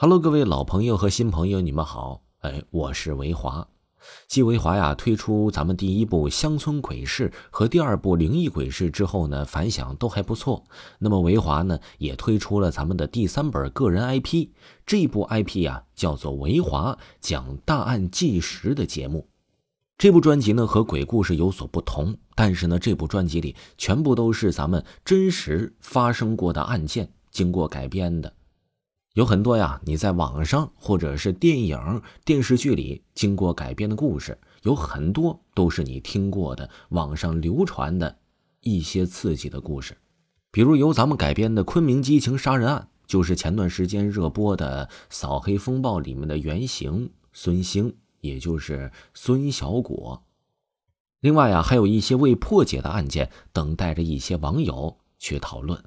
Hello，各位老朋友和新朋友，你们好。哎，我是维华。继维华呀推出咱们第一部《乡村鬼事》和第二部《灵异鬼事》之后呢，反响都还不错。那么维华呢也推出了咱们的第三本个人 IP，这部 IP 呀叫做维华讲大案纪实的节目。这部专辑呢和鬼故事有所不同，但是呢这部专辑里全部都是咱们真实发生过的案件经过改编的。有很多呀，你在网上或者是电影、电视剧里经过改编的故事，有很多都是你听过的，网上流传的一些刺激的故事。比如由咱们改编的《昆明激情杀人案》，就是前段时间热播的《扫黑风暴》里面的原型孙兴，也就是孙小果。另外呀，还有一些未破解的案件，等待着一些网友去讨论。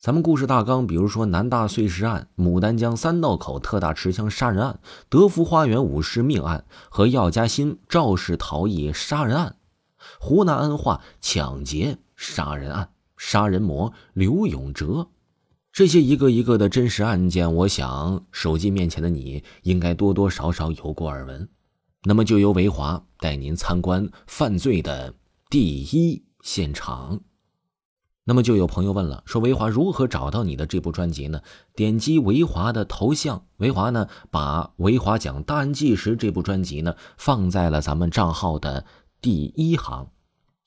咱们故事大纲，比如说南大碎尸案、牡丹江三道口特大持枪杀人案、德福花园武士命案和药家鑫肇事逃逸杀人案、湖南安化抢劫杀人案、杀人魔刘永哲，这些一个一个的真实案件，我想手机面前的你应该多多少少有过耳闻。那么，就由维华带您参观犯罪的第一现场。那么就有朋友问了，说维华如何找到你的这部专辑呢？点击维华的头像，维华呢把维华讲大案纪实这部专辑呢放在了咱们账号的第一行，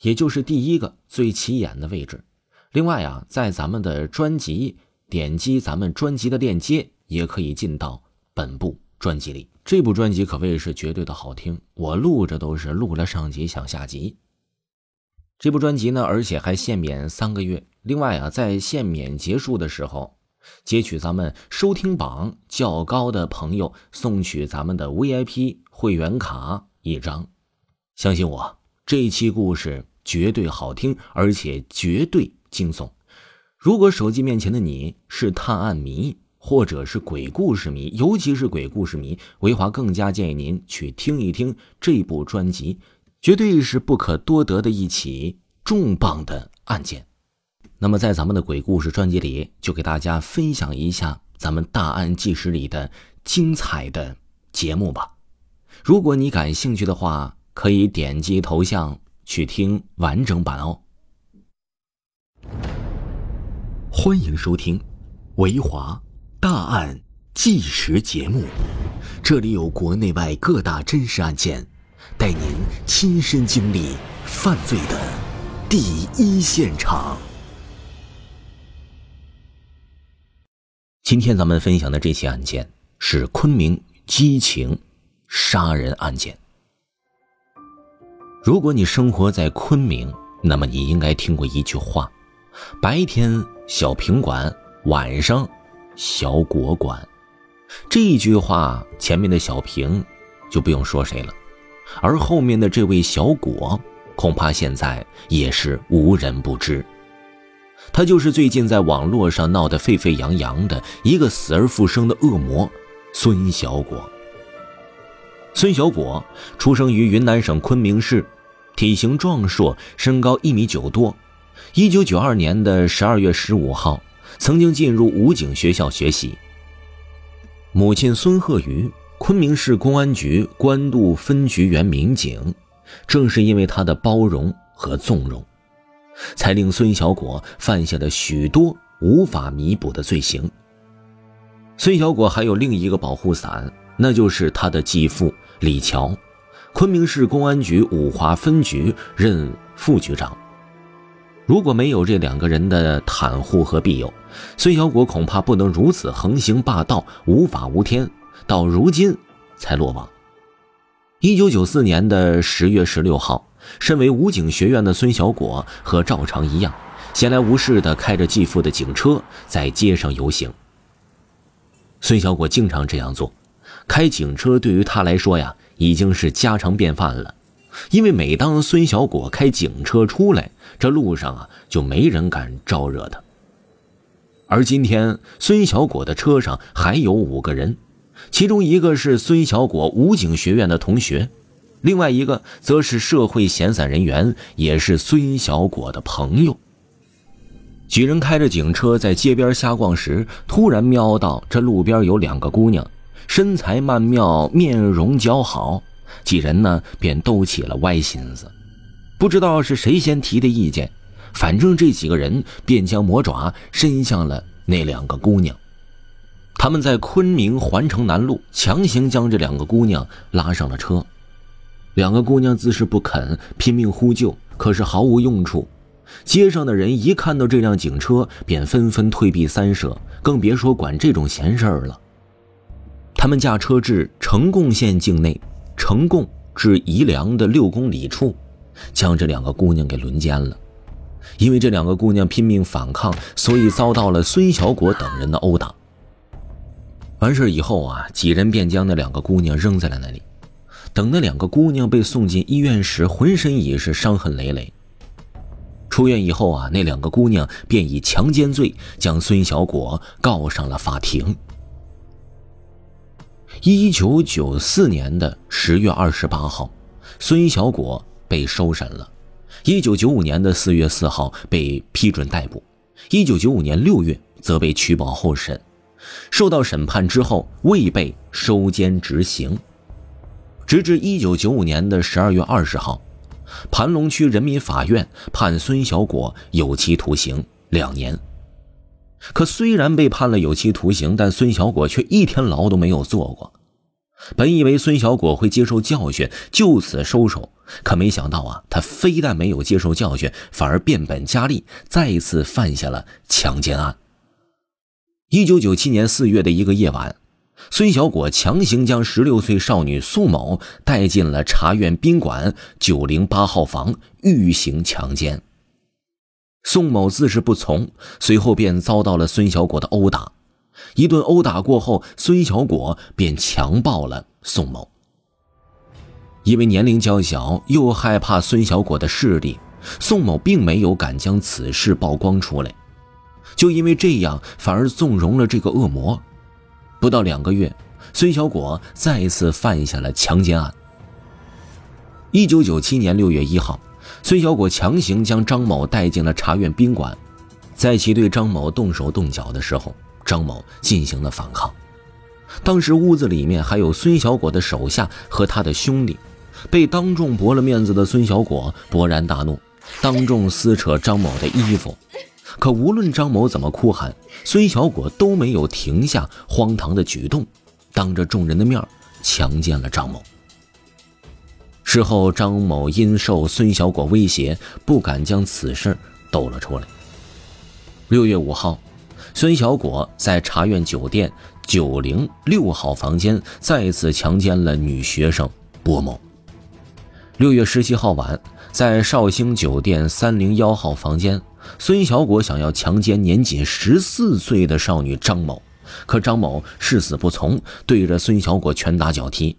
也就是第一个最起眼的位置。另外啊，在咱们的专辑点击咱们专辑的链接，也可以进到本部专辑里。这部专辑可谓是绝对的好听，我录着都是录了上集想下集。这部专辑呢，而且还限免三个月。另外啊，在限免结束的时候，截取咱们收听榜较高的朋友送取咱们的 VIP 会员卡一张。相信我，这一期故事绝对好听，而且绝对惊悚。如果手机面前的你是探案迷，或者是鬼故事迷，尤其是鬼故事迷，维华更加建议您去听一听这部专辑。绝对是不可多得的一起重磅的案件。那么，在咱们的鬼故事专辑里，就给大家分享一下咱们大案纪实里的精彩的节目吧。如果你感兴趣的话，可以点击头像去听完整版哦。欢迎收听维华大案纪实节目，这里有国内外各大真实案件。带您亲身经历犯罪的第一现场。今天咱们分享的这起案件是昆明激情杀人案件。如果你生活在昆明，那么你应该听过一句话：“白天小平馆，晚上小果馆。”这句话前面的小平就不用说谁了。而后面的这位小果，恐怕现在也是无人不知。他就是最近在网络上闹得沸沸扬扬的一个死而复生的恶魔——孙小果。孙小果出生于云南省昆明市，体型壮硕，身高一米九多。一九九二年的十二月十五号，曾经进入武警学校学习。母亲孙鹤瑜。昆明市公安局官渡分局原民警，正是因为他的包容和纵容，才令孙小果犯下了许多无法弥补的罪行。孙小果还有另一个保护伞，那就是他的继父李桥，昆明市公安局五华分局任副局长。如果没有这两个人的袒护和庇佑，孙小果恐怕不能如此横行霸道、无法无天。到如今才落网。一九九四年的十月十六号，身为武警学院的孙小果和照常一样，闲来无事的开着继父的警车在街上游行。孙小果经常这样做，开警车对于他来说呀，已经是家常便饭了。因为每当孙小果开警车出来，这路上啊就没人敢招惹他。而今天，孙小果的车上还有五个人。其中一个是孙小果武警学院的同学，另外一个则是社会闲散人员，也是孙小果的朋友。几人开着警车在街边瞎逛时，突然瞄到这路边有两个姑娘，身材曼妙，面容姣好。几人呢便都起了歪心思，不知道是谁先提的意见，反正这几个人便将魔爪伸向了那两个姑娘。他们在昆明环城南路强行将这两个姑娘拉上了车，两个姑娘自是不肯，拼命呼救，可是毫无用处。街上的人一看到这辆警车，便纷纷退避三舍，更别说管这种闲事儿了。他们驾车至成贡县境内。成贡至宜良的六公里处，将这两个姑娘给轮奸了。因为这两个姑娘拼命反抗，所以遭到了孙小果等人的殴打。完事以后啊，几人便将那两个姑娘扔在了那里。等那两个姑娘被送进医院时，浑身已是伤痕累累。出院以后啊，那两个姑娘便以强奸罪将孙小果告上了法庭。一九九四年的十月二十八号，孙小果被收审了。一九九五年的四月四号被批准逮捕。一九九五年六月则被取保候审。受到审判之后，未被收监执行。直至一九九五年的十二月二十号，盘龙区人民法院判孙小果有期徒刑两年。可虽然被判了有期徒刑，但孙小果却一天牢都没有坐过。本以为孙小果会接受教训，就此收手，可没想到啊，他非但没有接受教训，反而变本加厉，再一次犯下了强奸案。一九九七年四月的一个夜晚，孙小果强行将十六岁少女宋某带进了茶苑宾馆九零八号房，欲行强奸。宋某自是不从，随后便遭到了孙小果的殴打。一顿殴打过后，孙小果便强暴了宋某。因为年龄较小，又害怕孙小果的势力，宋某并没有敢将此事曝光出来。就因为这样，反而纵容了这个恶魔。不到两个月，孙小果再一次犯下了强奸案。一九九七年六月一号。孙小果强行将张某带进了茶苑宾馆，在其对张某动手动脚的时候，张某进行了反抗。当时屋子里面还有孙小果的手下和他的兄弟，被当众驳了面子的孙小果勃然大怒，当众撕扯张某的衣服。可无论张某怎么哭喊，孙小果都没有停下荒唐的举动，当着众人的面强奸了张某。事后，张某因受孙小果威胁，不敢将此事抖了出来。六月五号，孙小果在茶苑酒店九零六号房间再次强奸了女学生波某。六月十七号晚，在绍兴酒店三零幺号房间，孙小果想要强奸年仅十四岁的少女张某，可张某誓死不从，对着孙小果拳打脚踢。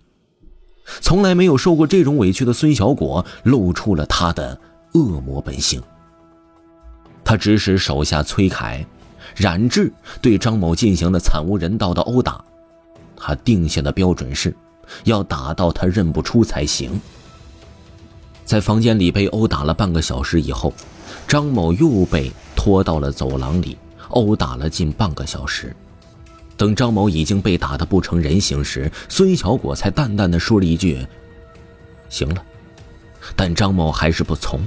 从来没有受过这种委屈的孙小果露出了他的恶魔本性。他指使手下崔凯、冉志对张某进行了惨无人道的殴打。他定下的标准是，要打到他认不出才行。在房间里被殴打了半个小时以后，张某又被拖到了走廊里，殴打了近半个小时。等张某已经被打得不成人形时，孙小果才淡淡的说了一句：“行了。”但张某还是不从，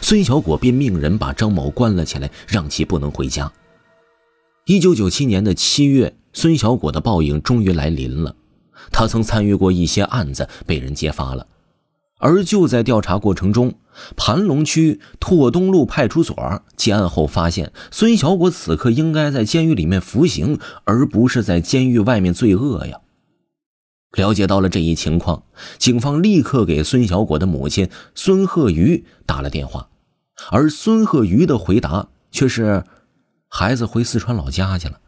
孙小果便命人把张某关了起来，让其不能回家。一九九七年的七月，孙小果的报应终于来临了，他曾参与过一些案子，被人揭发了。而就在调查过程中，盘龙区拓东路派出所结案后发现，孙小果此刻应该在监狱里面服刑，而不是在监狱外面罪恶呀。了解到了这一情况，警方立刻给孙小果的母亲孙鹤瑜打了电话，而孙鹤瑜的回答却是：“孩子回四川老家去了。”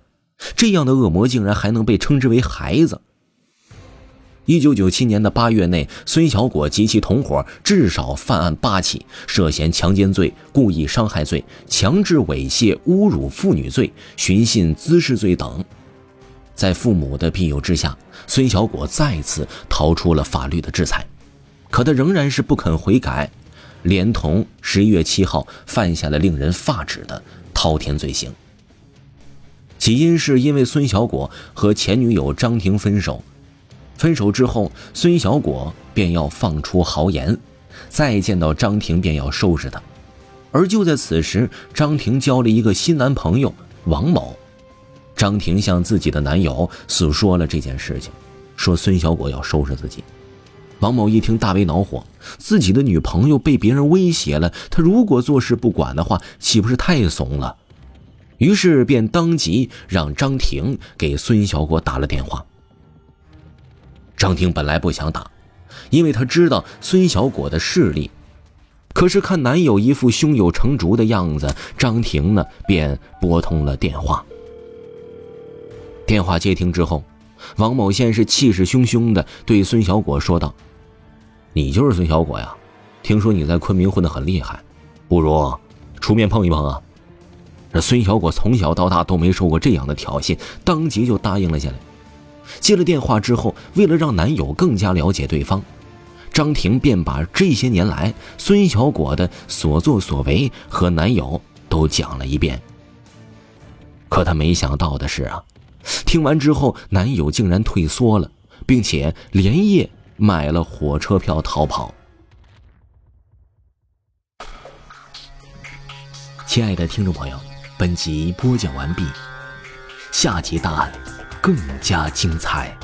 这样的恶魔竟然还能被称之为孩子？一九九七年的八月内，孙小果及其同伙至少犯案八起，涉嫌强奸罪、故意伤害罪、强制猥亵、侮辱妇女罪、寻衅滋事罪等。在父母的庇佑之下，孙小果再次逃出了法律的制裁，可他仍然是不肯悔改，连同十一月七号犯下了令人发指的滔天罪行。起因是因为孙小果和前女友张婷分手，分手之后，孙小果便要放出豪言，再见到张婷便要收拾她。而就在此时，张婷交了一个新男朋友王某。张婷向自己的男友诉说了这件事情，说孙小果要收拾自己。王某一听大为恼火，自己的女朋友被别人威胁了，他如果坐视不管的话，岂不是太怂了？于是便当即让张婷给孙小果打了电话。张婷本来不想打，因为她知道孙小果的势力，可是看男友一副胸有成竹的样子，张婷呢便拨通了电话。电话接听之后，王某先是气势汹汹的对孙小果说道：“你就是孙小果呀？听说你在昆明混得很厉害，不如出面碰一碰啊！”这孙小果从小到大都没受过这样的挑衅，当即就答应了下来。接了电话之后，为了让男友更加了解对方，张婷便把这些年来孙小果的所作所为和男友都讲了一遍。可她没想到的是啊，听完之后，男友竟然退缩了，并且连夜买了火车票逃跑。亲爱的听众朋友。本集播讲完毕，下集大案更加精彩。